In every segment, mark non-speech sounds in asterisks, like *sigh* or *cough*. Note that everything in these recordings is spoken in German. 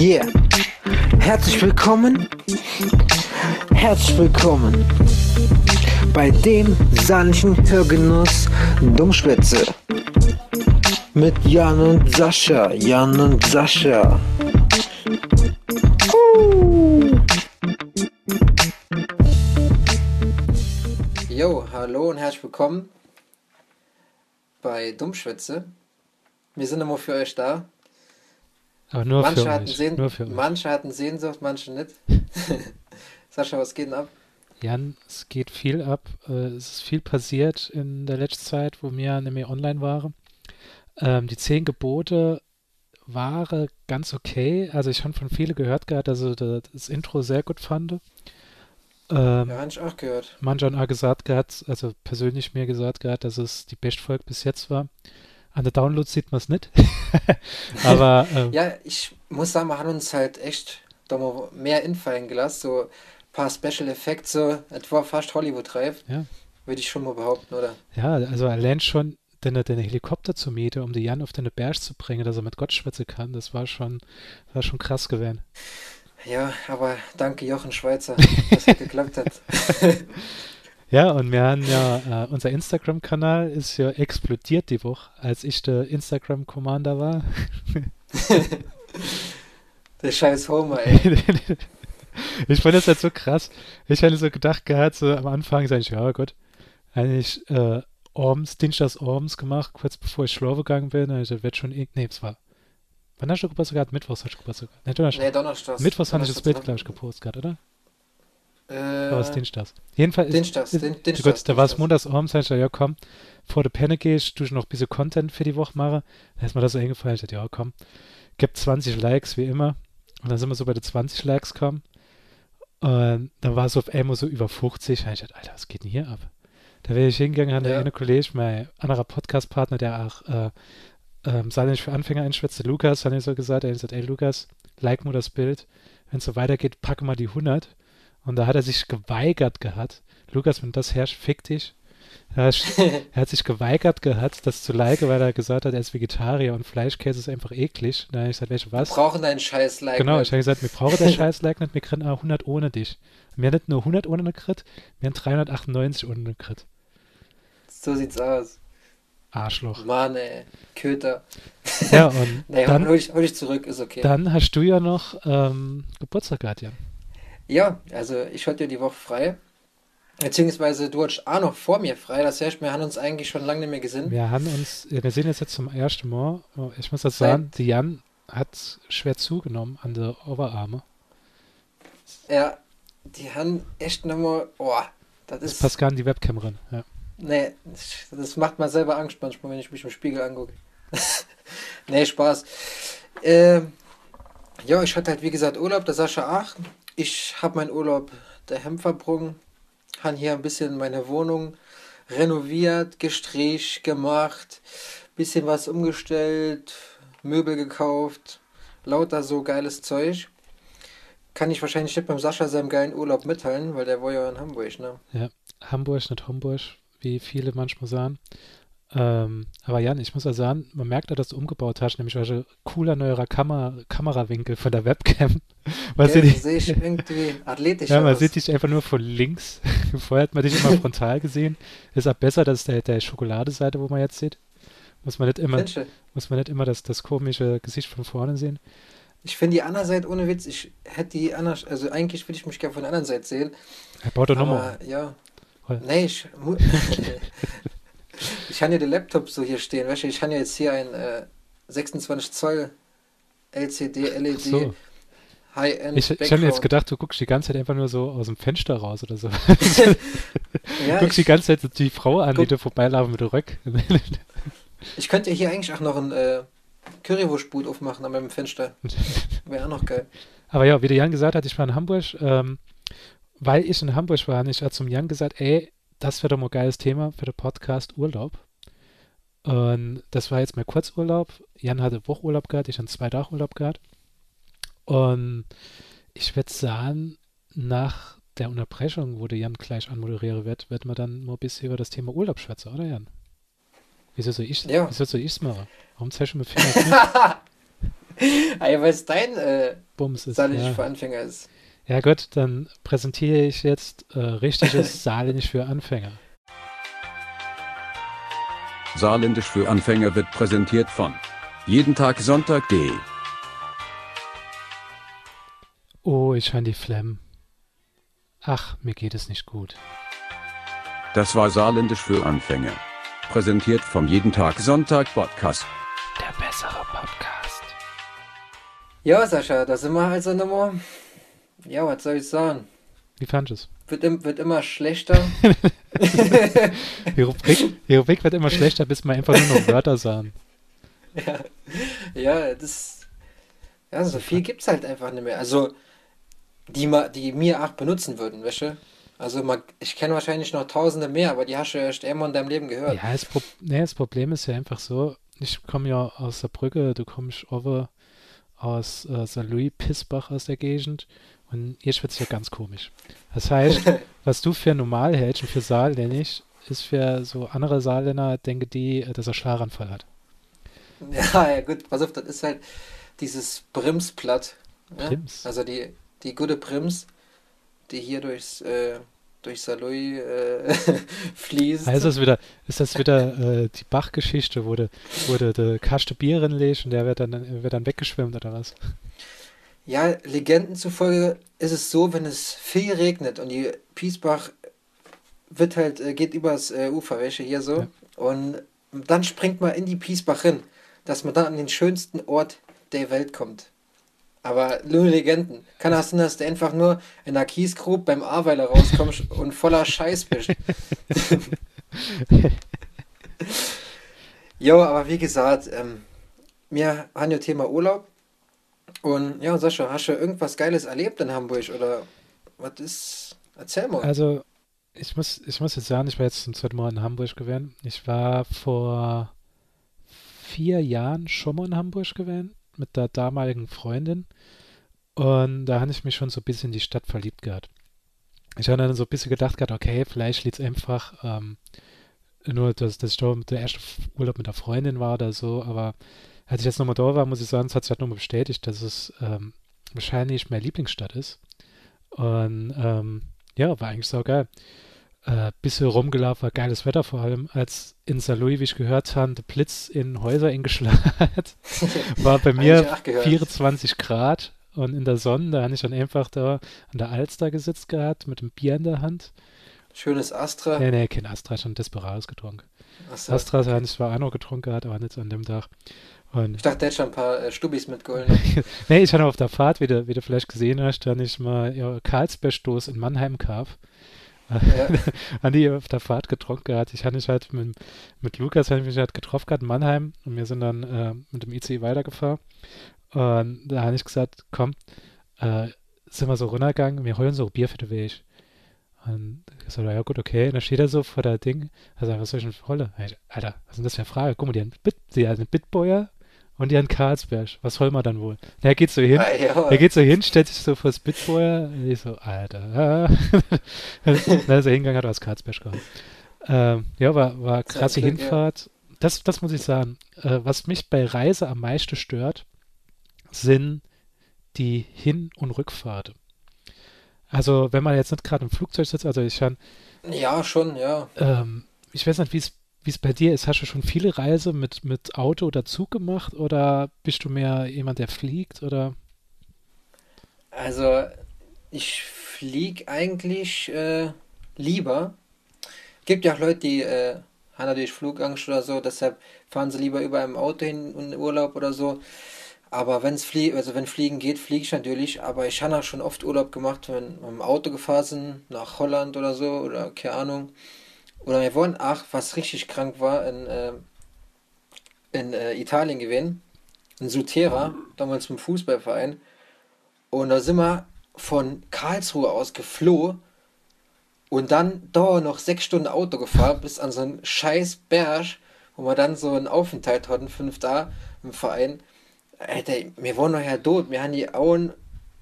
Yeah. Herzlich willkommen. Herzlich willkommen bei dem sanften Hörgenuss Dummschwätze. Mit Jan und Sascha. Jan und Sascha. Jo, hallo und herzlich willkommen bei Dummschwätze. Wir sind immer für euch da. Aber nur manche, für hatten euch. Sehn Nur für euch. manche hatten Sehnsucht, manche nicht. *laughs* Sascha, was geht denn ab? Jan, es geht viel ab. Äh, Es ist viel passiert in der letzten Zeit, wo wir mehr online waren. Ähm, die zehn Gebote waren ganz okay. Also ich habe von vielen gehört gehabt, da- das Intro sehr gut fand. Ähm, Ja, habe ich auch gehört. Manche haben auch gesagt gehabt, also persönlich mir gesagt gehabt, dass es die beste Folge bis jetzt war. An der Downloads sieht man es nicht. *laughs* Aber ähm, Ja, ich muss sagen, wir haben uns halt echt da mal mehr infallen gelassen. So ein paar Special Effects, so etwa fast Hollywood-reif, ja. würde ich schon mal behaupten, oder? Ja, also allein schon den, den Helikopter zu mieten, um die Jan auf den Berg zu bringen, dass er mit Gott schwätzen kann, das war schon, war schon krass gewesen. Ja, aber danke Jochen Schweizer, *laughs* dass es geklappt hat. *laughs* Ja, und wir haben ja, äh, unser Instagram-Kanal ist ja explodiert die Woche, als ich der Instagram-Commander war. *laughs* Der scheiß Homer, ey. *laughs* ich fand das halt so krass. Ich hatte so gedacht gehabt, so am Anfang sag ich, ja Gott, eigentlich äh, Orms, Dienstags Orms gemacht, kurz bevor ich schlafen gegangen bin. Also, das wird schon, nee, es war, wann hast du Geburtstag gehabt? Mittwochs hast du Geburtstag gehabt. Nee, Donnerstag. Nee. Mittwochs habe ich das Bild, glaube ich, gepostet gehabt, oder? Äh, es Dienstags? Jedenfalls, Dienstags, ist, ist, Dienstags, gut, da war es montags abends, sag ich, ja komm, vor der Penne gehst, du noch ein bisschen Content für die Woche machen. Dann ist mir das so eingefallen, ich dachte, ja komm, gibt 20 Likes, wie immer. Und dann sind wir so bei den 20 Likes gekommen. Und dann war es auf einmal so über 50. Und ich dachte, Alter, was geht denn hier ab? Da wäre ich hingegangen, hat der Ja. eine Kollege, mein anderer Podcast-Partner, der auch äh, ähm, nicht für Anfänger einschwätzt, der Lukas, hat er so gesagt, er hat gesagt, ey Lukas, like mir das Bild. Wenn es so weitergeht, packe mal die 100. Und da hat er sich geweigert gehabt. Lukas, wenn das herrscht, fick dich. *laughs* Er hat, sich geweigert gehabt, das zu liken, weil er gesagt hat, er ist Vegetarier und Fleischkäse ist einfach eklig. Da habe ich gesagt, welche was? brauchen deinen scheiß Like. Genau, ich habe gesagt, wir brauchen den *laughs* Scheiß like nicht, wir kriegen auch 100 ohne dich. Wir haben nicht nur 100 ohne eine Crit, wir haben 398 ohne eine Crit. So sieht's aus. Arschloch. Mann, ey. Köter. Ja, und *laughs* Nee, dann, hol, ich, hol ich zurück, ist okay. dann hast du ja noch ähm, Geburtstag gehabt, Jan. Ja, also ich hatte ja die Woche frei. Beziehungsweise du hattest auch noch vor mir frei. Das heißt, wir haben uns eigentlich schon lange nicht mehr gesehen. Wir haben uns, wir sehen jetzt jetzt zum ersten Mal, oh, ich muss das sagen, die Jan hat schwer zugenommen an der Oberarme. Ja, die haben echt nochmal. Oh, das Das ist. passt gar in die Webcam ran. Ja. Nee, das macht mir selber Angst manchmal, wenn ich mich im Spiegel angucke. *laughs* nee, Spaß. Ähm, ja, ich hatte halt wie gesagt Urlaub, der Sascha auch. Ich habe meinen Urlaub daheim verbrungen. Han hier ein bisschen meine Wohnung renoviert, gestrichen, gemacht, bisschen was umgestellt, Möbel gekauft, lauter so geiles Zeug. Kann ich wahrscheinlich nicht beim Sascha seinem geilen Urlaub mitteilen, weil der war ja in Hamburg, ne? Hamburg, nicht Homburg, wie viele manchmal sagen. Ähm, aber Jan, ich muss ja sagen, man merkt ja, dass du umgebaut hast, nämlich welche cooler neuerer Kamera, Kamerawinkel von der Webcam. *laughs* Man Gell, sieht, so sehe ich irgendwie athletisch *laughs* ja, man aus. sieht dich einfach nur von links. *laughs* Vorher hat man dich immer frontal gesehen. Ist auch besser, dass der, der Schokoladeseite, wo man jetzt sieht. Muss man nicht immer, muss man nicht immer das, das komische Gesicht von vorne sehen. Ich finde die andere Seite ohne Witz, ich hätte die andere, also eigentlich würde ich mich gerne von der anderen Seite sehen. Er baut doch nochmal. Ja. Nee, ich. Ich habe ja den Laptop so hier stehen. Weißt du, ich habe ja jetzt hier ein äh, 26 Zoll LCD, LED, So. High-End Ich, ich habe mir jetzt gedacht, du guckst die ganze Zeit einfach nur so aus dem Fenster raus oder so. *laughs* *laughs* ja, guckst die ganze Zeit die Frau an, die Guck- da vorbeilaufen mit dem Röck. *laughs* ich könnte hier eigentlich auch noch ein äh, Currywurstboot aufmachen an meinem Fenster. Wäre auch noch geil. Aber ja, wie der Jan gesagt hat, ich war in Hamburg, ähm, weil ich in Hamburg war, und ich habe zum Jan gesagt, ey, das wäre doch mal ein geiles Thema für den Podcast Urlaub. Und das war jetzt mein Kurzurlaub. Jan hatte Wochurlaub gehabt, ich hatte zwei Tage Urlaub gehabt. Und ich würde sagen, nach der Unterbrechung, wo der Jan gleich anmoderieren wird, wird man dann mal ein bisschen über das Thema Urlaub schwätzen, oder Jan? Wieso soll ich Ja. wieso soll machen? Warum zeigst du mir Finger? Ey, weil es dein, äh, Bums ist. Ja. für Anfänger ist. Ja gut, dann präsentiere ich jetzt äh, richtiges *laughs* Saarländisch für Anfänger. Saarländisch für Anfänger wird präsentiert von jeden Tag Sonntag.de. Oh, ich höre die Flemmen. Ach, mir geht es nicht gut. Das war Saarländisch für Anfänger. Präsentiert vom jeden Tag Sonntag Podcast. Der bessere Podcast. Ja, Sascha, da sind wir also nochmal. Ja, was soll ich sagen? Wie fandest du es? Wird, im, wird immer schlechter. *laughs* Die Rubrik, die Rubrik wird immer schlechter, bis wir einfach nur noch Wörter sagen. ja, ja, das. Ja, so viel gibt's halt einfach nicht mehr. Also, die, die mir auch benutzen würden, wäsche. Also, man, ich kenne wahrscheinlich noch tausende mehr, aber die hast du erst einmal in deinem Leben gehört. Ja, das, Pro nee, das Problem ist ja einfach so, ich komme ja aus der Brücke, du kommst over aus äh, St. Louis, Pissbach aus der Gegend und jetzt wird es ja ganz komisch. Das heißt, *laughs* was du für normal hältst und für Saarländisch, ist für so andere Saarländer, denke die, dass er Schlaganfall hat. Ja, *laughs* ja, gut, pass auf, das ist halt dieses Brimsblatt. Ne? Brims? Also die, die gute Brims, die hier durchs, äh, durch Saloy äh, *laughs* fließt. Also ist, das wieder, ist das wieder äh, die Bachgeschichte, wo du, wo du de Kaste Bier und der wird dann, wird dann weggeschwemmt oder was? Ja, Legenden zufolge ist es so, wenn es viel regnet und die Piesbach wird halt, äh, geht übers äh, Ufer, welche hier so, Ja. und dann springt man in die Piesbach hin, dass man dann an den schönsten Ort der Welt kommt. Aber nur Legenden. Kann auch sein, dass du einfach nur in der Kiesgrube beim Aweiler rauskommst *laughs* und voller Scheiß bist. *laughs* jo, aber wie gesagt, ähm, wir haben ja Thema Urlaub. Und ja, Sascha, hast du irgendwas Geiles erlebt in Hamburg oder was ist? Erzähl mal. Also, ich muss, ich muss jetzt sagen, ich war jetzt zum zweiten Mal in Hamburg gewesen. Ich war vor vier Jahren schon mal in Hamburg gewesen mit der damaligen Freundin. Und da habe ich mich schon so ein bisschen in die Stadt verliebt gehabt. Ich habe dann so ein bisschen gedacht gehabt, okay, vielleicht liegt es einfach ähm, nur, dass, dass ich da der erste Urlaub mit der Freundin war oder so. Aber als ich jetzt nochmal da war, muss ich sagen, es hat sich halt nochmal bestätigt, dass es ähm, wahrscheinlich meine Lieblingsstadt ist. Und ähm, ja, war eigentlich so geil. Äh, bisschen rumgelaufen, war geiles Wetter vor allem, als in St. Louis, wie ich gehört habe, der Blitz in Häuser eingeschlagen hat. War bei *laughs* mir ich auch gehört. 24 Grad und in der Sonne, da habe ich dann einfach da an der Alster gesitzt gehabt mit dem Bier in der Hand. Schönes Astra. Nee, nee, kein Astra, schon Desperados getrunken. Achso. Astra habe ich zwar auch noch getrunken gehabt, aber nicht an dem Tag. Und Ich dachte, der hätte schon ein paar äh, Stubis mitgeholt. *laughs* nee, ich hatte auf der Fahrt, wie du, wie du vielleicht gesehen hast, dann ich mal ja, Karlsbergstoß in Mannheim kauf. ja. *laughs* an die auf der Fahrt getrunken gehabt. Ich hatte mich halt mit, mit Lukas hab ich mich halt getroffen gehabt in Mannheim und wir sind dann äh, mit dem ICE weitergefahren. Und da habe ich gesagt, komm, äh, sind wir so runtergegangen, wir holen so Bier für den Weg. Und ich so, ja gut, okay. Und dann steht er so vor der Ding. Also, was soll ich denn holen? Alter, was ist denn das für eine Frage? Guck mal, die haben, Bit, die haben einen Bitboyer und haben Karlsberg. Was holen wir dann wohl? Und er geht so hin. Ah, ja. Er geht so hin, stellt sich so vor das Bitboyer und ich so, Alter. *laughs* dann ist er hingegangen, hat was Karlsberg gehabt. Ähm, ja, war, war krasse Glück, ja. Hinfahrt. Das, das muss ich sagen. Äh, was mich bei Reise am meisten stört, sind die Hin- und Rückfahrt. Also, wenn man jetzt nicht gerade im Flugzeug sitzt, also ich kann, ja, schon, ja. ähm, ich weiß nicht, wie es wie es bei dir ist. Hast du schon viele Reise mit, mit Auto oder Zug gemacht oder bist du mehr jemand, der fliegt oder? Also, ich flieg eigentlich äh, lieber. Gibt ja auch Leute, die äh, haben natürlich Flugangst oder so, deshalb fahren sie lieber über einem Auto hin in Urlaub oder so. Aber wenn's flie also wenn Fliegen geht, fliege ich natürlich. Aber ich habe auch schon oft Urlaub gemacht, wenn wir dem Auto gefahren sind, nach Holland oder so, oder keine Ahnung. Oder wir waren auch, was richtig krank war, in, äh, in äh, Italien gewesen, in Sutera, damals mit Fußballverein. Und da sind wir von Karlsruhe aus geflohen und dann da noch sechs Stunden Auto gefahren bis an so einen scheiß Berg, wo wir dann so einen Aufenthalt hatten, fünf da im Verein. Alter, wir waren ja tot, wir haben die Augen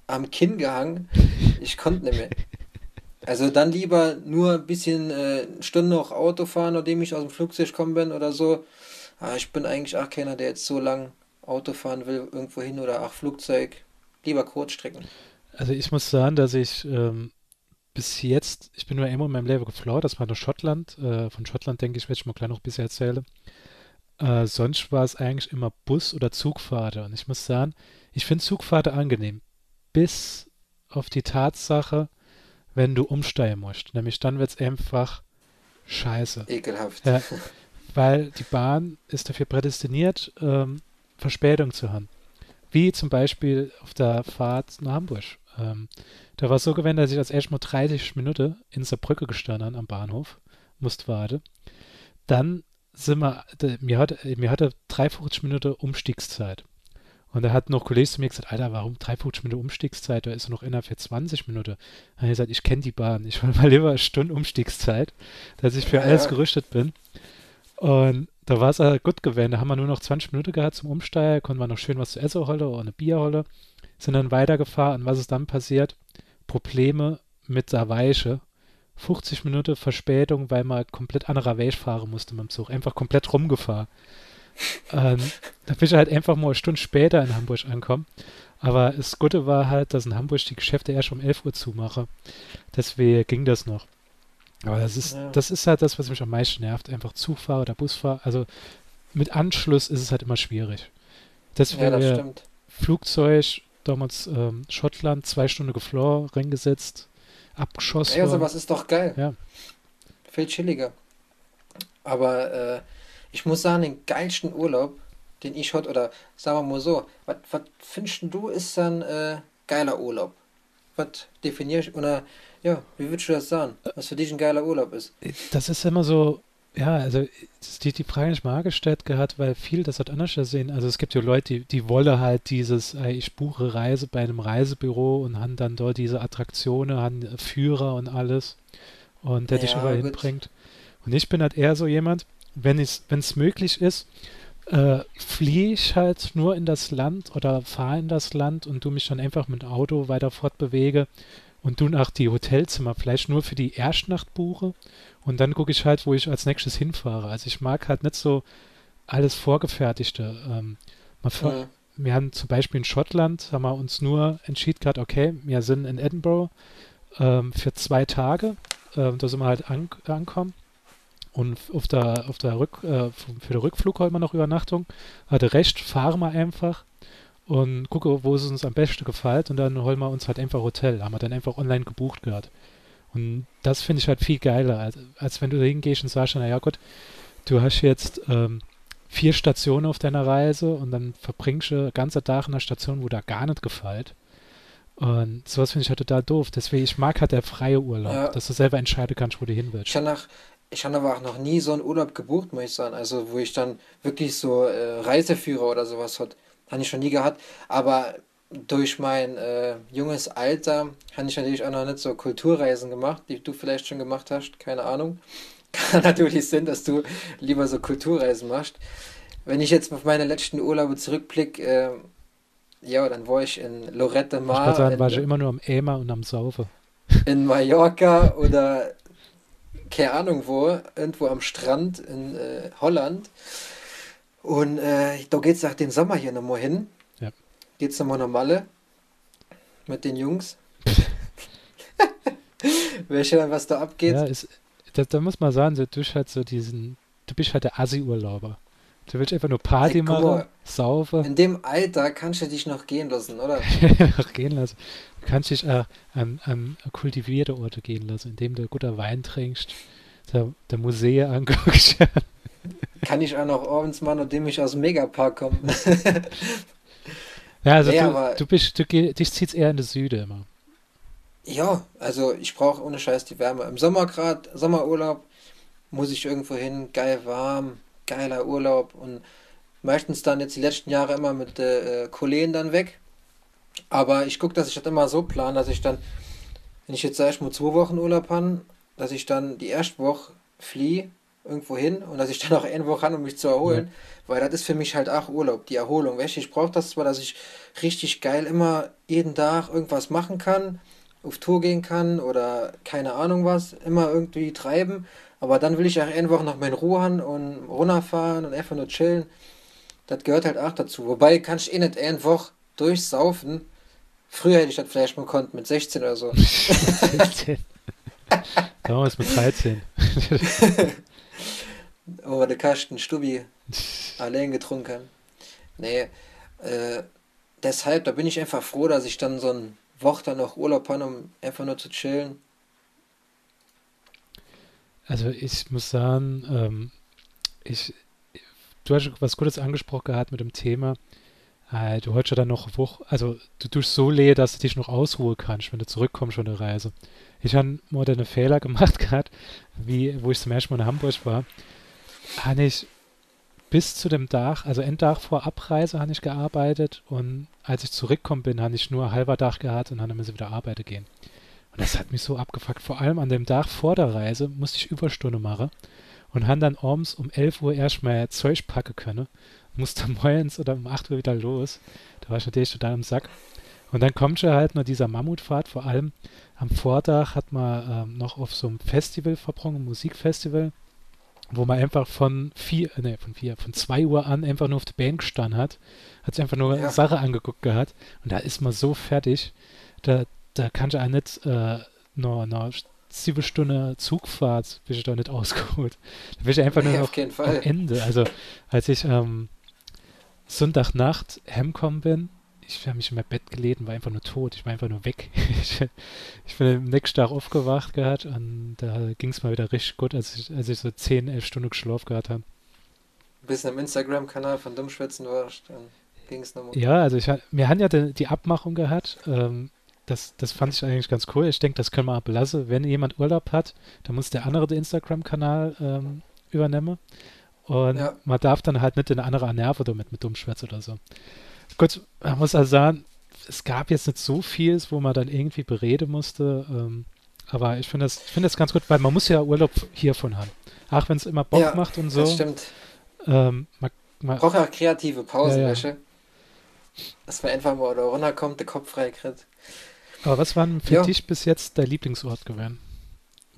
am Kinn gehangen. Ich konnte nicht mehr. Also dann lieber nur ein bisschen äh, Stunde noch Auto fahren, nachdem ich aus dem Flugzeug gekommen bin oder so. Aber ich bin eigentlich auch keiner, der jetzt so lang Auto fahren will, irgendwo hin oder auch Flugzeug. lieber Kurzstrecken. Also ich muss sagen, dass ich ähm, bis jetzt, ich bin nur einmal in meinem Leben geflogen, das war nur Schottland. Äh, von Schottland, denke ich, werde ich mal gleich noch ein bisschen erzählen. Äh, sonst war es eigentlich immer Bus- oder Zugfahrten. Und ich muss sagen, ich finde Zugfahrten angenehm. Bis auf die Tatsache, wenn du umsteigen musst. Nämlich dann wird es einfach scheiße. Ekelhaft. Ja, *laughs* weil die Bahn ist dafür prädestiniert, ähm, Verspätung zu haben. Wie zum Beispiel auf der Fahrt nach Hamburg. Ähm, da war es so gewesen, dass ich als erst mal 30 Minuten in Saarbrücke gestanden am Bahnhof, musste warten. Dann sind wir, mir hatte, mir hatte 53 Minuten Umstiegszeit. Und da hat noch Kollege zu mir gesagt, Alter, warum 53 Minuten Umstiegszeit? Da ist noch innerhalb für 20 Minuten. Dann habe ich gesagt, ich kenne die Bahn. Ich will *laughs* mal lieber eine Stunde Umstiegszeit, dass ich für Ja, alles ja. gerüstet bin. Und da war es äh, gut gewesen. Da haben wir nur noch 20 Minuten gehabt zum Umsteigen, konnten wir noch schön was zu essen holen oder eine Bier holen. Sind dann weitergefahren. Und was ist dann passiert? Probleme mit der Weiche. 50 Minuten Verspätung, weil man komplett anderer Weg fahren musste mit dem Zug. Einfach komplett rumgefahren. Ähm, da bin ich halt einfach mal eine Stunde später in Hamburg ankommen. Aber das Gute war halt, dass in Hamburg die Geschäfte erst um 11 Uhr zumachen. Deswegen ging das noch. Aber das ist, Ja. das ist halt das, was mich am meisten nervt. Einfach Zugfahr oder Busfahr. Also mit Anschluss ist es halt immer schwierig. Ja, Deswegen das stimmt. Flugzeug, damals ähm, Schottland, zwei Stunden geflohen, reingesetzt, abgeschossen. Ja, sowas ist doch geil. Ja. Viel chilliger. Aber äh, ich muss sagen, den geilsten Urlaub, den ich hatte, oder sagen wir mal so, was findest du ist dann äh, geiler Urlaub? Was definiere ich, oder ja, wie würdest du das sagen? Was für dich ein geiler Urlaub ist? Das ist immer so, ja, also die, die Frage nicht mal gestellt gehabt, weil viel das hat anders gesehen. Also es gibt ja Leute, die, die wollen halt dieses, ey, ich buche Reise bei einem Reisebüro und haben dann dort diese Attraktionen, haben Führer und alles und der dich Ja, überall gut. hinbringt. Und ich bin halt eher so jemand, wenn es wenn es möglich ist, äh, fliehe ich halt nur in das Land oder fahre in das Land und du mich dann einfach mit dem Auto weiter fortbewege und du nach die Hotelzimmer vielleicht nur für die Erstnacht buche und dann gucke ich halt, wo ich als nächstes hinfahre. Also ich mag halt nicht so alles Vorgefertigte. Ähm, fahr- Mhm. Wir haben zum Beispiel in Schottland, haben wir uns nur entschieden gehabt, okay, wir sind in Edinburgh ähm, für zwei Tage. Ähm, da sind wir halt an, ankommen. Und auf der, auf der Rück, äh, für den Rückflug holen wir noch Übernachtung. Hatte recht, fahren wir einfach und gucke, wo es uns am besten gefällt und dann holen wir uns halt einfach Hotel. Haben wir dann einfach online gebucht gehabt. Und das finde ich halt viel geiler, als, als wenn du da hingehst und sagst, naja Gott, du hast jetzt ähm, vier Stationen auf deiner Reise und dann verbringst du den ganzen Tag in einer Station, wo da gar nicht gefällt. Und sowas finde ich halt total doof. Deswegen, ich mag halt der freie Urlaub, Ja. dass du selber entscheiden kannst, wo du hin willst. Ich habe nach, ich habe aber auch noch nie so einen Urlaub gebucht, muss ich sagen. Also, wo ich dann wirklich so äh, Reiseführer oder sowas hat. Habe ich schon nie gehabt. Aber durch mein äh, junges Alter habe ich natürlich auch noch nicht so Kulturreisen gemacht, die du vielleicht schon gemacht hast. Keine Ahnung. *laughs* Kann natürlich sein, dass du lieber so Kulturreisen machst. Wenn ich jetzt auf meine letzten Urlaube zurückblicke, äh, ja, dann war ich in Lorette Ich Mar, würde sagen, in, war ich immer nur am Ämer und am Saufe. in Mallorca oder keine Ahnung wo, irgendwo am Strand in äh, Holland. Und äh, da geht's nach dem Sommer hier nochmal hin. Ja. Geht's nochmal nach Malle mit den Jungs. *laughs* Welche dann, was da abgeht. Ja, ist, da, da muss man sagen, so, du bist halt so diesen, du bist halt der Assi-Urlauber. Du willst einfach nur Party Ey, guck machen, mal. saufen, In dem Alter kannst du dich noch gehen lassen, oder? *laughs* gehen lassen. Du kannst dich äh, an, an kultivierte Orte gehen lassen, indem du guter Wein trinkst, der, der Museen anguckst. *laughs* Kann ich auch noch abends mal, nachdem ich aus dem Megapark komme. ja, also Nee, du, du bist, du geh, dich zieht's eher in den Süden immer. Ja, also ich brauche ohne Scheiß die Wärme. Im Sommer gerade, Sommerurlaub, muss ich irgendwo hin, geil warm, geiler Urlaub und meistens dann jetzt die letzten Jahre immer mit äh, Kollegen dann weg. Aber ich gucke, dass ich das immer so plane, dass ich dann, wenn ich jetzt sag ich mal zwei Wochen Urlaub habe, dass ich dann die erste Woche fliehe irgendwo hin und dass ich dann auch eine Woche habe, um mich zu erholen. Weil das ist für mich halt auch Urlaub, die Erholung. Weißt ich brauche das zwar, dass ich richtig geil immer jeden Tag irgendwas machen kann, auf Tour gehen kann oder keine Ahnung was, immer irgendwie treiben. Aber dann will ich auch einfach noch meine Ruhe haben und runterfahren und einfach nur chillen. Das gehört halt auch dazu. Wobei kann ich eh nicht einfach durchsaufen, Früher hätte ich das vielleicht mal konnt, mit 16 oder so. 16. *laughs* *laughs* Damals mit 13. Wo wir den Kasten Stubi *laughs* allein getrunken. Nee, äh, deshalb, da bin ich einfach froh, dass ich dann so ein Woche noch Urlaub habe, um einfach nur zu chillen. Also ich muss sagen, ähm, ich, du hast was Gutes angesprochen gehabt mit dem Thema. Äh, du heute dann noch Woche, also du tust so leer, dass du dich noch ausruhen kannst, wenn du zurückkommst von der Reise. Ich habe mal einen Fehler gemacht *laughs* gehabt, wie, wo ich zum ersten Mal in Hamburg war, habe ich bis zu dem Tag, also Endtag vor Abreise habe ich gearbeitet und als ich zurückgekommen bin, habe ich nur halber Tag gehabt und dann müssen wieder arbeiten gehen. Und das hat mich so abgefuckt. Vor allem an dem Tag vor der Reise musste ich Überstunde machen und habe dann abends um 11 Uhr erstmal Zeug packen können. Musste *laughs* morgens oder um 8 Uhr wieder los. Da war ich natürlich total im Sack. Und dann kommt schon halt nur dieser Mammutfahrt. Vor allem am Vortag hat man ähm, noch auf so einem Festival verbrochen, ein Musikfestival, wo man einfach von vier, nee, von vier, von zwei Uhr an einfach nur auf der Band gestanden hat, hat sich einfach nur Ja. Sache angeguckt gehabt und da ist man so fertig, da, da kann ich auch nicht äh, noch, noch sieben Stunden Zugfahrt, bin ich da nicht ausgeholt. Da bin ich einfach nur noch auf am. Ende. Also als ich ähm, Sonntagnacht heimgekommen bin, ich habe mich in mein Bett gelegt und war einfach nur tot. Ich war einfach nur weg. *laughs* Ich, ich bin am nächsten Tag aufgewacht gehabt und da ging es mal wieder richtig gut, als ich, als ich so 10, 11 Stunden geschlafen gehabt habe. Ein bisschen im Instagram-Kanal von Dummschwätzen warst, dann ging es nochmal. Ja, also ich, wir haben ja die, die Abmachung gehabt. Ähm, das, das fand ich eigentlich ganz cool. Ich denke, das können wir auch belassen. Wenn jemand Urlaub hat, dann muss der andere den Instagram-Kanal ähm, übernehmen. Und Ja. man darf dann halt nicht in eine andere Nerve damit mit Dummschwätz oder so. Gut, man muss also sagen, es gab jetzt nicht so viel, wo man dann irgendwie bereden musste. Ähm, aber ich finde das, ich finde das ganz gut, weil man muss ja Urlaub hiervon haben. Auch wenn es immer Bock Ja, macht und so. Das stimmt. Ähm, man, man, Braucht auch kreative Pausen, Ja, ja. Dass man einfach mal da runterkommt, der Kopf frei kriegt. aber was war denn für Ja. dich bis jetzt dein Lieblingsort gewesen?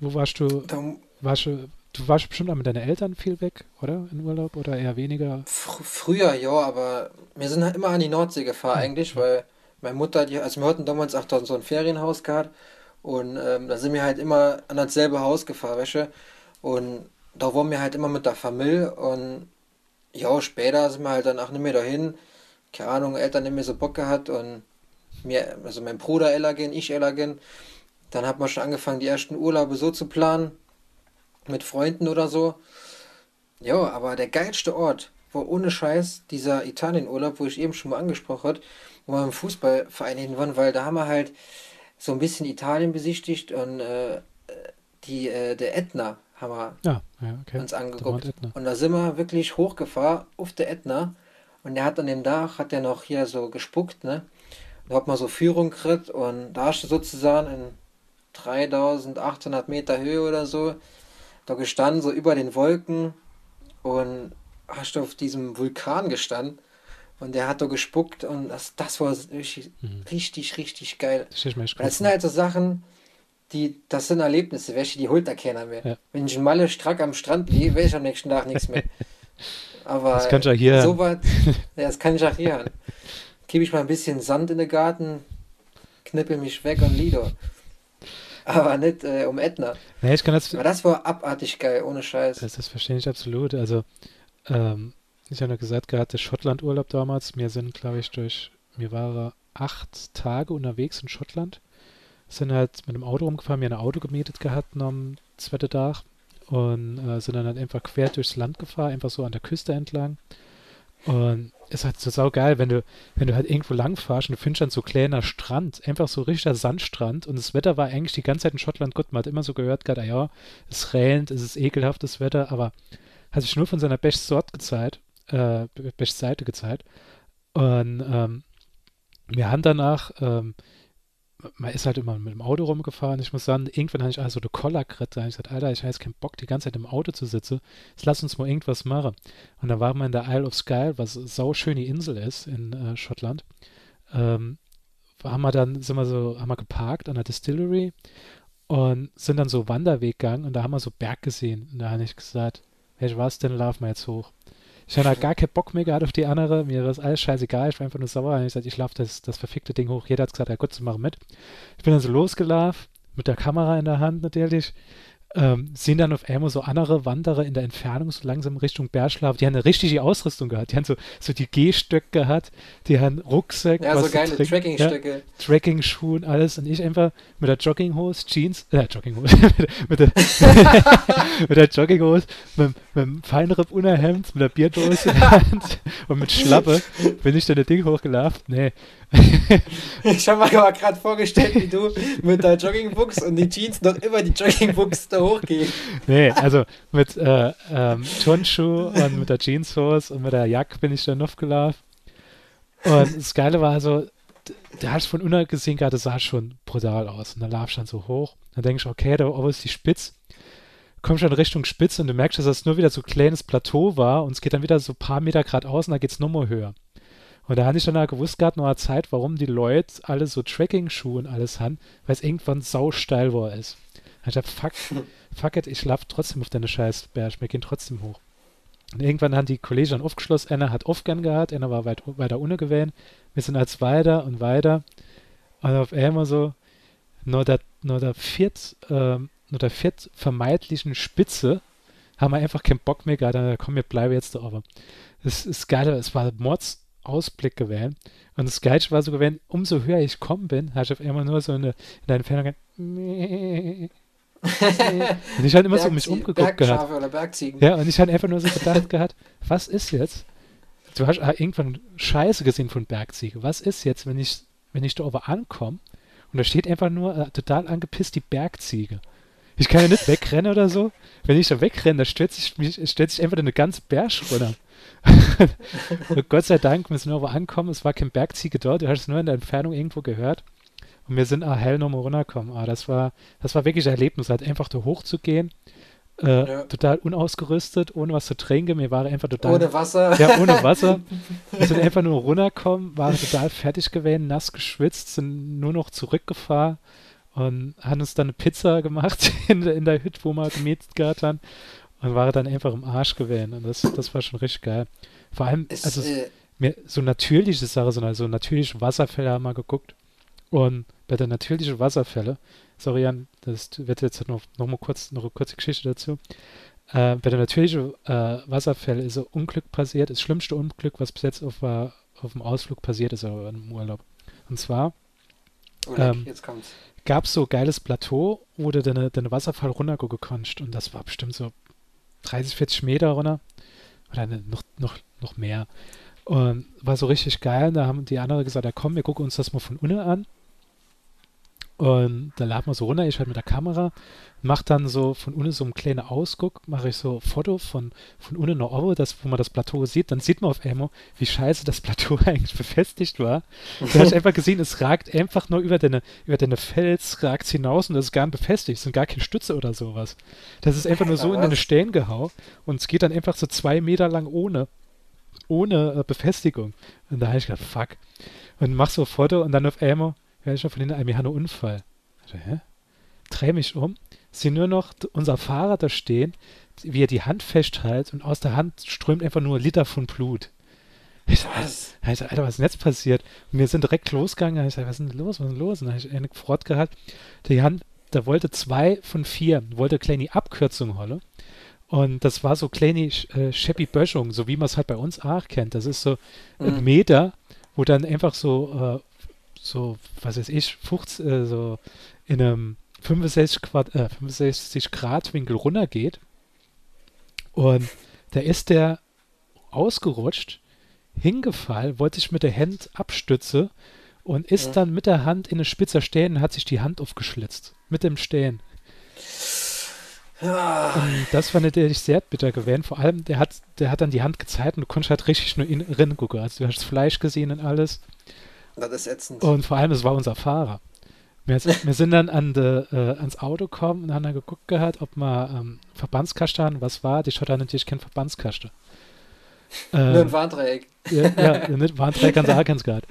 Wo warst du? Da, Warst du, du warst bestimmt auch mit deinen Eltern viel weg, oder? In Urlaub oder eher weniger? fr früher, ja, aber wir sind halt immer an die Nordsee gefahren Hm. eigentlich, weil meine Mutter, die, also wir hatten damals auch so ein Ferienhaus gehabt und ähm, da sind wir halt immer an dasselbe Haus gefahren, weißt du? Und da waren wir halt immer mit der Familie und ja, später sind wir halt dann auch nicht mehr dahin. Keine Ahnung, Eltern nicht mehr so Bock gehabt und mir, also mein Bruder Ella gehen, ich Ella gehen. Dann hat man schon angefangen, die ersten Urlaube so zu planen, mit Freunden oder so. Ja, aber der geilste Ort war ohne Scheiß dieser Italienurlaub, wo ich eben schon mal angesprochen habe, wo wir im Fußballverein hin waren, weil da haben wir halt so ein bisschen Italien besichtigt und äh, die, äh, der Ätna haben wir Ja, ja, okay. uns angeguckt. Und da sind wir wirklich hochgefahren auf der Ätna. Und der hat an dem Tag, hat der noch hier so gespuckt, ne? Da hat man so Führung gekriegt und da hast du sozusagen in 3800 Meter Höhe oder so, da gestanden, so über den Wolken und hast du auf diesem Vulkan gestanden und der hat da gespuckt und das, das war richtig, Mhm. richtig, richtig geil. Das ich Das sind halt so Sachen, die, das sind Erlebnisse, welche die holt da keiner mehr. Ja. Wenn ich Malle strack am Strand liege, weiß ich am nächsten Tag nichts mehr. *laughs* Aber Das kannst du auch hier so weit, ja, das kann ich auch hier. Gebe ich mal ein bisschen Sand in den Garten, knippel mich weg und Lido. Aber nicht äh, um Ätna. Nee, ich kann das, Aber das war abartig geil, ohne Scheiß. das, das verstehe ich absolut. Also, ähm, ich habe ja gesagt gehabt, der Schottland-Urlaub damals, wir sind, glaube ich, durch, wir waren acht Tage unterwegs in Schottland, sind halt mit dem Auto rumgefahren, wir haben ein Auto gemietet gehabt am zweiten Tag und äh, sind dann halt einfach quer durchs Land gefahren, einfach so an der Küste entlang. Und ist halt so saugeil, wenn du, wenn du halt irgendwo lang fährst und du findest dann so kleiner Strand, einfach so richtiger Sandstrand und das Wetter war eigentlich die ganze Zeit in Schottland gut, man hat immer so gehört, gerade, ah ja, es regnet, es ist ekelhaftes Wetter, aber hat sich nur von seiner besten Sorte gezeigt, äh, besten Seite gezeigt. Und ähm, wir haben danach, ähm, man ist halt immer mit dem Auto rumgefahren. Ich muss sagen, irgendwann habe ich also eine Koller gekriegt. Da habe ich gesagt, Alter, ich habe keinen Bock, die ganze Zeit im Auto zu sitzen. Jetzt lass uns mal irgendwas machen. Und da waren wir in der Isle of Skye, was sau schön die Insel ist in äh, Schottland. Ähm, haben wir dann, sind wir so, haben wir geparkt an der Distillery und sind dann so Wanderweg gegangen und da haben wir so Berg gesehen. Und da habe ich gesagt, welch was denn, laufen wir jetzt hoch. Ich habe gar keinen Bock mehr gehabt auf die andere. Mir ist alles scheißegal. Ich war einfach nur sauer. Und ich gesagt, ich laufe das, das verfickte Ding hoch. Jeder hat gesagt, ja gut, zu machen mit. Ich bin dann so losgelaufen, mit der Kamera in der Hand natürlich ähm, sehen dann auf einmal so andere Wanderer in der Entfernung so langsam Richtung Bergschlaf. Die haben eine richtige Ausrüstung gehabt. Die haben so, so die Gehstöcke gehabt, die haben Rucksack, Ja, so geile Tracking-Stöcke. Ja, Tracking-Schuhen, alles. Und ich einfach mit der Jogginghose, Jeans, äh, Jogginghose, *laughs* mit, der, *laughs* mit der Jogginghose, mit, mit dem Feinripp-Unterhemd, mit der Bierdose in der Hand und mit Schlappe bin ich dann das Ding hochgelaufen. Nee, Ich habe mir aber gerade vorgestellt, wie du mit der Joggingbuchs und die Jeans noch über die Joggingbuchs da hochgehen. Nee, also mit äh, ähm, Turnschuh und mit der Jeanshose und mit der Jacke bin ich dann aufgelaufen. Und das Geile war so, d- da hast du von unten gesehen, gerade sah schon brutal aus. Und dann lauf ich dann so hoch. Dann denke ich, okay, da oben ist die Spitz. Komm schon Richtung Spitze und du merkst, dass das nur wieder so ein kleines Plateau war und es geht dann wieder so ein paar Meter geradeaus und da geht es nochmal höher. Und da hatte ich dann auch gewusst gehabt, noch eine Zeit, warum die Leute alle so Tracking-Schuhe und alles haben, weil es irgendwann sausteil war ist. Hab ich gedacht, fuck, *laughs* fuck it, ich schlaf trotzdem auf deine scheiß Berg, wir gehen trotzdem hoch. Und irgendwann haben die Kollegen dann aufgeschlossen, einer hat Aufgang gehabt, einer war weit, weiter ohne gewählt. Wir sind als weiter und weiter. Und auf einmal so, nur der, nur der viert, ähm, nur der viert vermeintlichen Spitze haben wir einfach keinen Bock mehr gehabt. Da komm, wir bleiben jetzt da oben. Das ist geil, es war Mords Ausblick gewählt. Und das Geilste war so gewesen, umso höher ich gekommen bin, habe ich auf einmal nur so eine, in der Entfernung ein *laughs* und ich hatte immer so um mich umgeguckt gehabt. Bergschafe oder Bergziegen. Ja, und ich hatte einfach nur so gedacht gehabt, was ist jetzt? Du hast ah, irgendwann Scheiße gesehen von Bergziege. Was ist jetzt, wenn ich, wenn ich da oben ankomme und da steht einfach nur äh, total angepisst die Bergziege? Ich kann ja nicht *laughs* wegrennen oder so. Wenn ich da wegrenne, da stürzt sich, mich, stellt sich einfach eine ganze Berg runter. *laughs* Gott sei Dank, wir sind oben angekommen, es war kein Bergziege dort, du hast es nur in der Entfernung irgendwo gehört. Und wir sind auch hell nochmal runtergekommen. Ah, das war, das war wirklich ein Erlebnis, halt einfach da hochzugehen. Äh, Ja. Total unausgerüstet, ohne was zu trinken. Wir waren einfach total. Ohne Wasser. ja, ohne *laughs* Wasser. Wir sind einfach nur runtergekommen, waren total fertig gewesen, nass geschwitzt, sind nur noch zurückgefahren und haben uns dann eine Pizza gemacht *laughs* in, der- in der Hütte, wo wir gemietet gehabt haben. Und waren dann einfach im Arsch gewesen. Und das, das war schon richtig geil. Vor allem, Es, also äh, mir so natürliche Sache, so also natürliche Wasserfälle haben wir geguckt. Und bei der natürlichen Wasserfälle, sorry Jan, das wird jetzt noch, noch mal kurz, noch eine kurze Geschichte dazu. Äh, bei der natürlichen äh, Wasserfälle ist ein Unglück passiert, das schlimmste Unglück, was bis jetzt auf, äh, auf dem Ausflug passiert ist, aber im Urlaub. Und zwar Oleg, ähm, gab es so geiles Plateau, wo du deine, deine Wasserfall runtergucken konntest. Und das war bestimmt so 30, 40 Meter runter. Oder ne, noch, noch, noch mehr. Und war so richtig geil. Da haben die anderen gesagt, ja komm, wir gucken uns das mal von unten an. Und da laden wir so runter, ich halt mit der Kamera, mach dann so von unten so einen kleinen Ausguck, mache ich so ein Foto von, von unten nach oben, das, wo man das Plateau sieht, dann sieht man auf einmal, wie scheiße das Plateau *laughs* eigentlich befestigt war. Du hast einfach gesehen, es ragt einfach nur über deine, über deine Fels, ragt hinaus und das ist gar nicht befestigt, es sind gar keine Stütze oder sowas. Das ist einfach nur so in deine? Stellen gehauen und es geht dann einfach so zwei Meter lang ohne, ohne äh, Befestigung. Und da habe ich gedacht, fuck. Und mach so ein Foto und dann auf einmal höre ich schon von hinten, ein, wir haben einen Unfall. Ich so, hä? Dreh mich um, sehe nur noch unser Fahrer da stehen, wie er die Hand festhält und aus der Hand strömt einfach nur Liter von Blut. Ich so, Was? ich so, Alter, was ist denn jetzt passiert? Und wir sind direkt losgegangen. Ich sag, was ist denn los? Was ist denn los? Und dann habe ich eine gefreut gehabt. Die Hand, da wollte zwei von vier, wollte kleine Abkürzung holen. Und das war so kleine äh, Scheppy Böschung, so wie man es halt bei uns auch kennt. Das ist so ein Mhm. Meter, wo dann einfach so, äh, so, was weiß ich, 50, äh, so in einem 65 Grad, äh, 65 Grad Winkel runtergeht. Und da ist der ausgerutscht, hingefallen, wollte sich mit der Hand abstütze und ist Ja. dann mit der Hand in eine Spitzer Stehen und hat sich die Hand aufgeschlitzt. Mit dem Stehen. Und das fand ich sehr bitter gewesen. Vor allem, der hat, der hat dann die Hand gezeigt und du konntest halt richtig nur in innen gucken. Also du hast das Fleisch gesehen und alles. Das ist ätzend. Und vor allem, es war unser Fahrer. Wir, sind- wir sind dann an de, äh, ans Auto gekommen und haben dann geguckt gehabt, ob wir ähm, Verbandskaste haben. Was war? Die Schotter natürlich kein Verbandskaste. Nur Ähm, ein Warndreieck. ja, ja, nicht Warnträger ganz auch ganz gehabt.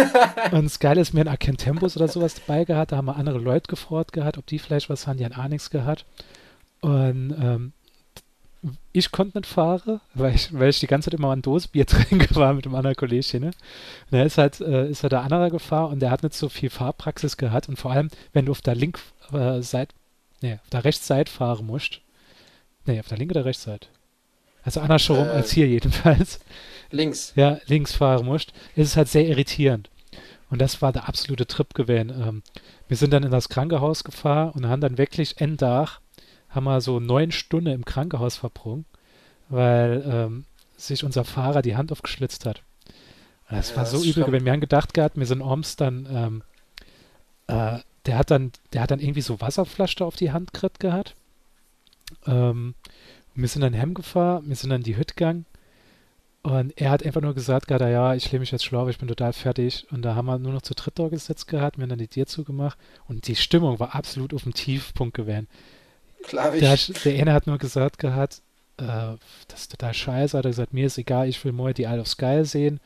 *laughs* Und das Geile ist, wir haben auch kein Tempus oder sowas dabei gehabt. Da haben wir andere Leute gefordert gehabt, ob die vielleicht was haben. Die haben auch nichts gehabt. Und ähm, ich konnte nicht fahren, weil ich, weil ich die ganze Zeit immer an Dosenbier *laughs* trinke war mit einem anderen Kollegen. Ne? Und da ist halt, äh, ist halt der andere gefahren und der hat nicht so viel Fahrpraxis gehabt und vor allem, wenn du auf der Link äh, Seite, nee, auf der Rechtsseite fahren musst, nee, auf der linken oder Rechtsseite, also andersherum Äh, als hier jedenfalls, Links. ja, links fahren musst, ist es halt sehr irritierend. Und das war der absolute Trip gewesen. Ähm, wir sind dann in das Krankenhaus gefahren und haben dann wirklich Enddach, haben wir so neun Stunden im Krankenhaus verbrungen, weil ähm, sich unser Fahrer die Hand aufgeschlitzt hat. Und das Ja, war das so ist übel gewesen. Wir haben gedacht gehabt, wir sind abends dann, ähm, äh, der hat dann, der hat dann irgendwie so Wasserflasche auf die Hand gekriegt gehabt. Ähm, wir sind dann heimgefahren, wir sind dann in die Hütte gegangen und er hat einfach nur gesagt, gerade ja, ich lebe mich jetzt schlau, ich bin total fertig. Und da haben wir nur noch zu dritt da gesetzt gehabt, wir haben dann die Tür zugemacht und die Stimmung war absolut auf dem Tiefpunkt gewesen. Klar, Der, der eine hat nur gesagt gehabt, äh, das ist total scheiße, hat er gesagt, mir ist egal, ich will morgen die Isle of Skye sehen.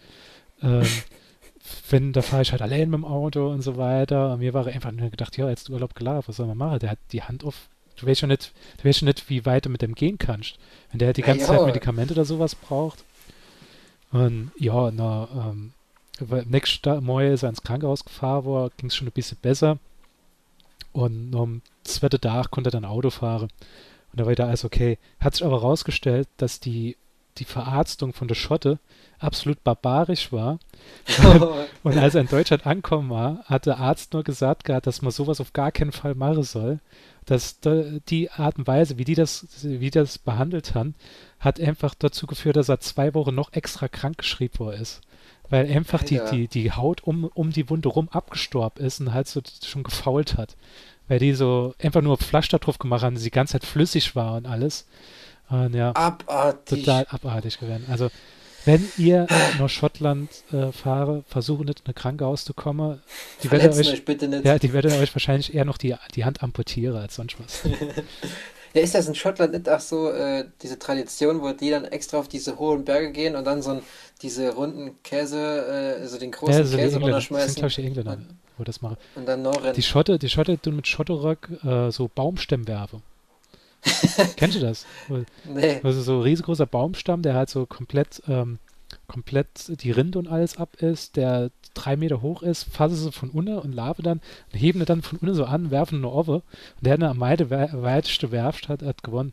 Ähm, *laughs* wenn, da fahre ich halt allein mit dem Auto und so weiter. Und mir war einfach nur gedacht, ja, jetzt Urlaub gelaufen, was soll man machen? Der hat die Hand auf, du weißt schon nicht, du weißt schon nicht, wie weit du mit dem gehen kannst. Wenn der halt die ganze ja. Zeit Medikamente oder sowas braucht. Und ja, na, ähm, nächsten Morgen ist er ins Krankenhaus gefahren, ging es schon ein bisschen besser. Und am zweiten Tag konnte er dann Auto fahren. Und da war wieder alles okay. Hat sich aber herausgestellt, dass die, die Verarztung von der Schotte absolut barbarisch war. *laughs* Und als er in Deutschland angekommen war, hat der Arzt nur gesagt gehabt, dass man sowas auf gar keinen Fall machen soll. Dass da, die Art und Weise, wie die das, wie die das behandelt haben, hat einfach dazu geführt, dass er zwei Wochen noch extra krank geschrieben worden ist. Weil einfach die, die, die Haut um, um die Wunde rum abgestorben ist und halt so schon gefault hat. Weil die so einfach nur Pflaster drauf gemacht haben, die ganze Zeit flüssig war und alles. Und ja, Abartig. total abartig gewesen. Also, wenn ihr nach Schottland äh, fahre, versucht nicht in eine Krankenhaus zu kommen. Die werden euch, euch bitte nicht. ja, die werden euch wahrscheinlich eher noch die, die Hand amputieren als sonst was. *laughs* Ja, ist das in Schottland nicht auch so, äh, diese Tradition, wo die dann extra auf diese hohen Berge gehen und dann so ein, diese runden Käse, äh, also den großen ja, so Käse Engländer, das sind runterschmeißen glaube ich die Engländer, wo das machen. und dann noch rennen? Die Schotte, die Schotte tun mit Schotterock äh, so Baumstämme werfen. *laughs* Kennst du das? Nee. Also so ein riesengroßer Baumstamm, der halt so komplett, ähm, komplett die Rinde und alles ab ist, der drei Meter hoch ist, fassen sie von unten und lave dann und heben ihn dann von unten so an, werfen eine Owe und der, der am weite, weiteste werft, hat, hat gewonnen.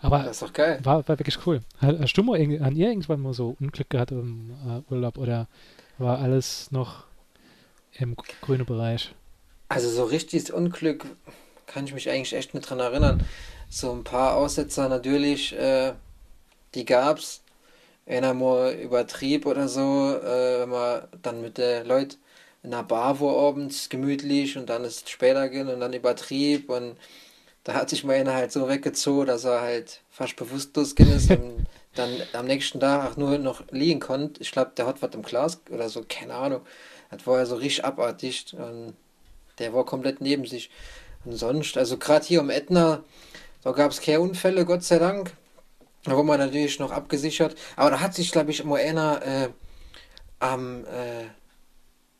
Aber Das ist doch geil. war, war wirklich cool. Hat- Hast du mal an ihr irgendwann mal so Unglück gehabt im äh, Urlaub oder war alles noch im grünen Bereich? Also so richtiges Unglück kann ich mich eigentlich echt nicht dran erinnern. So ein paar Aussetzer natürlich, äh, die gab's. Einer mal übertrieb oder so, äh, wenn man dann mit den Leuten in einer Bar war abends gemütlich und dann ist es später gehen und dann übertrieb und da hat sich mal einer halt so weggezogen, dass er halt fast bewusstlos gehen ist und *laughs* dann am nächsten Tag auch nur noch liegen konnte. Ich glaube, der hat was im Glas oder so, keine Ahnung. Das war ja so richtig abartig und der war komplett neben sich. Und sonst, also gerade hier um Ätna, da gab es keine Unfälle, Gott sei Dank. Da war man natürlich noch abgesichert. Aber da hat sich, glaube ich, einer äh, am, äh,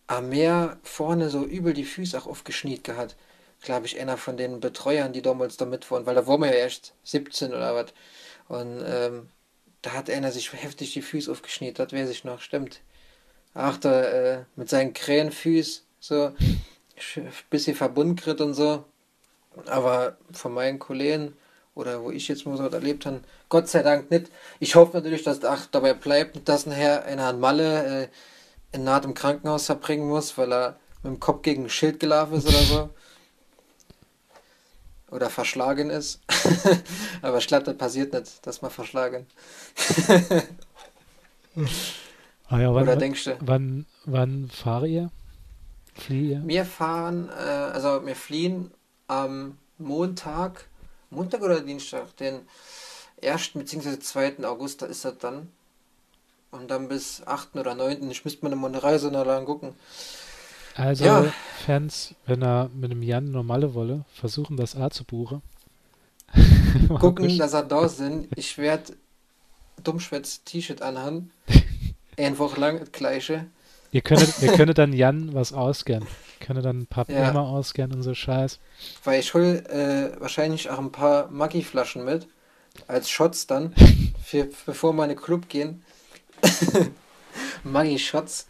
am Meer vorne so übel die Füße auch aufgeschniet gehabt. Glaube ich, einer von den Betreuern, die damals da mit waren, weil da waren wir ja erst 17 oder was. Und ähm, da hat einer sich heftig die Füße aufgeschniet, das weiß ich noch, stimmt. Ach, da äh, mit seinen Krähenfüß so ein bisschen verbunden kriegt und so. Aber von meinen Kollegen oder wo ich jetzt mal so was erlebt habe, Gott sei Dank nicht. Ich hoffe natürlich, dass ach, dabei bleibt, dass nachher einer an Malle äh, in Naht im Krankenhaus verbringen muss, weil er mit dem Kopf gegen ein Schild gelaufen ist oder so. *laughs* Oder verschlagen ist. *laughs* Aber ich glaube, das passiert nicht, dass man verschlagen. *laughs* Ah ja, wann, Oder denkst du? wann, wann fahre ihr? Fliehe ihr? Wir fahren, äh, also wir fliehen am Montag, Montag oder Dienstag, den 1. bzw. 2. August, da ist das dann. Und dann bis 8. oder 9. Ich müsste mir mal eine Reise noch lang gucken. Also, Ja. Fans, wenn er mit einem Jan normale wolle, versuchen das A zu buchen. *laughs* Gucken, dass er da sind. Ich werde Dummschwätz-T-Shirt anhaben. *laughs* Eine Woche lang das gleiche. Ihr könntet, ihr könntet dann Jan was ausgern. Könntet dann ein paar Ja. Bremer ausgern und so Scheiß. Weil ich hol äh, wahrscheinlich auch ein paar Maggi-Flaschen mit. als Shots dann, *laughs* für, bevor meine Club gehen. *laughs* Maggi Shots.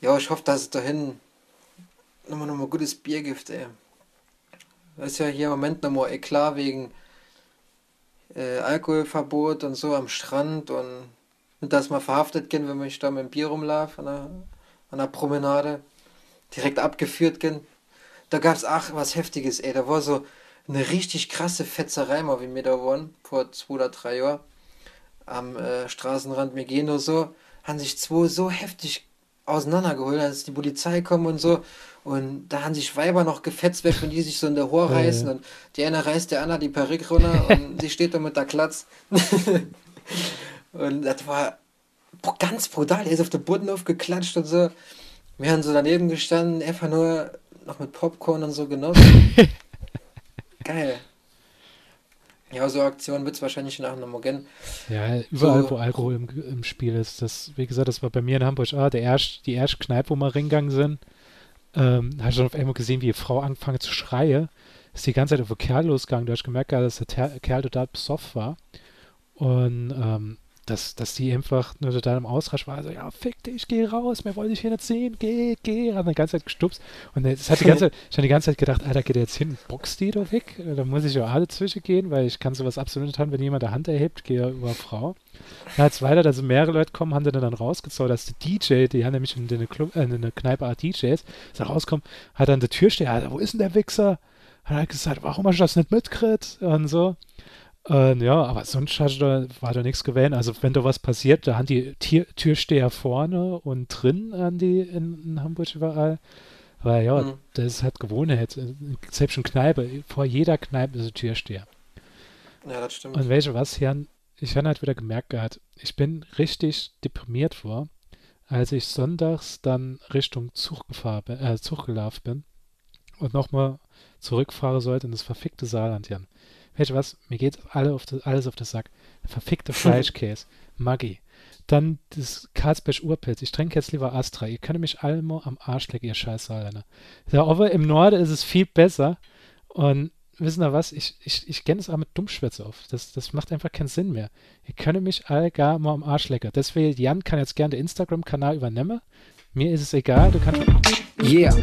Ja, ich hoffe, dass es dahin nochmal nochmal gutes Bier gibt, ey. Das ist ja hier im Moment nochmal eklar wegen äh, Alkoholverbot und so am Strand und, und dass man verhaftet gehen, wenn man da mit dem Bier rumlaufe an der, an der Promenade. Direkt abgeführt gehen. Da gab es ach was Heftiges, ey. Da war so eine richtig krasse Fetzerei mal, wie wir da waren, vor zwei oder drei Jahren. Am äh, Straßenrand, nur so, haben sich zwei so heftig auseinandergeholt, als die Polizei kommen und so. Und da haben sich Weiber noch gefetzt, wenn die sich so in der Hohr reißen. Und die eine reißt der andere die Perücke runter und *laughs* sie steht da mit der Klatz. *laughs* und das war ganz brutal. Er ist auf den Boden aufgeklatscht und so. Wir haben so daneben gestanden, einfach nur noch mit Popcorn und so genossen. *laughs* Geil. Ja, so Aktionen wird es wahrscheinlich nachher nochmal gehen. Ja, überall, so. wo Alkohol im, im, Spiel ist. Das, wie gesagt, das war bei mir in Hamburg ah, der erst, die erste Kneipe, wo wir reingegangen sind. Ähm, habe ich schon auf einmal gesehen, wie die Frau angefangen zu schreien. Ist die ganze Zeit auf den Kerl losgegangen. Du hast gemerkt, dass der Kerl total besoffen war. Und ähm, dass, dass die einfach nur total im Ausrasch war. Also, ja, fick dich, geh raus, mehr wollte ich hier nicht sehen, geh, geh. Hat die ganze Zeit gestupst. Und das hat die ganze Zeit, ich habe die ganze Zeit gedacht, Alter, geht der jetzt hin, boxt die doch weg? Da muss ich ja alle zwischen gehen, weil ich kann sowas absolut nicht haben, wenn jemand der Hand erhebt, gehe über Frau. Dann als weiter, dass mehrere Leute kommen, haben dann dann rausgezogen, dass der DJ, die haben nämlich in eine, Club, äh, in eine Kneipe Art DJs, da rauskommt, hat dann der Türsteher, Alter, wo ist denn der Wichser? Hat er gesagt, warum hast du das nicht mitgekriegt? Und so. Äh, ja, aber sonst da, war da nichts gewählt. Also wenn da was passiert, da haben die Tier, Türsteher vorne und drin an die in, in Hamburg überall. Weil ja, mhm. das ist halt Gewohnheit. Selbst schon Kneipe, vor jeder Kneipe ist ein Türsteher. Ja, das stimmt. Und welche was, Jan? Ich habe halt wieder gemerkt gehabt, ich bin richtig deprimiert vor, als ich sonntags dann Richtung Zug, gefahren, äh, Zug gelaufen bin und nochmal zurückfahren sollte in das verfickte Saarland, Jan. Weißt du was? Mir geht alle auf das, alles auf den Sack. Verfickte *laughs* Fleischkäse. Maggi. Dann das Karlsberg Urpilz. Ich trinke jetzt lieber Astra. Ihr könnt mich alle mal am Arsch lecken, ihr scheiß Saarländer. Ja, aber im Norden ist es viel besser. Und wissen ihr was? Ich, ich, ich kenne es auch mit Dummschwätze auf. Das, das macht einfach keinen Sinn mehr. Ihr könnt mich alle gar mal am Arsch lecken. Deswegen, Jan kann jetzt gerne den Instagram-Kanal übernehmen. Mir ist es egal. Du kannst. Yeah.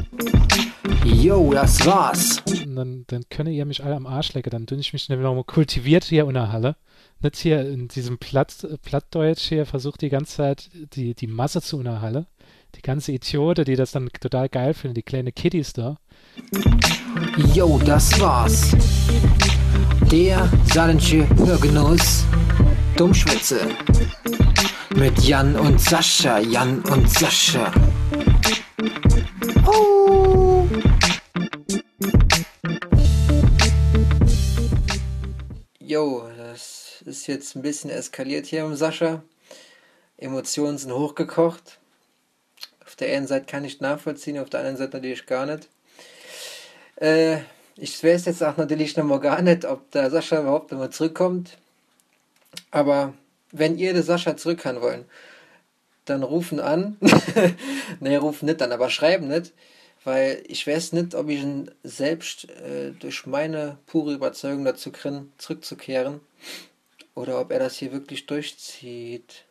Yo, das war's. Und dann, dann könnt ihr mich alle am Arsch lecken. Dann tue ich mich nämlich nochmal kultiviert hier in der Halle. Nicht hier in diesem Platt, Plattdeutsch hier versucht die ganze Zeit die, die Masse zu unterhalten. Die ganze Idiote, die das dann total geil finden, die kleine Kiddies da. Yo, das war's. Der saarländische Hörgenuss Dummschwätze. Mit Jan und Sascha, Jan und Sascha. Oh. Jo, das ist jetzt ein bisschen eskaliert hier im Sascha. Emotionen sind hochgekocht. Auf der einen Seite kann ich nachvollziehen, auf der anderen Seite natürlich gar nicht. Äh, ich weiß jetzt auch natürlich noch mal gar nicht, ob der Sascha überhaupt nochmal zurückkommt. Aber wenn ihr den Sascha zurückhaben wollt, dann rufen an. *laughs* ne, rufen nicht an, aber schreiben nicht. Weil ich weiß nicht, ob ich ihn selbst äh, durch meine pure Überzeugung dazu kriege, zurückzukehren. Oder ob er das hier wirklich durchzieht.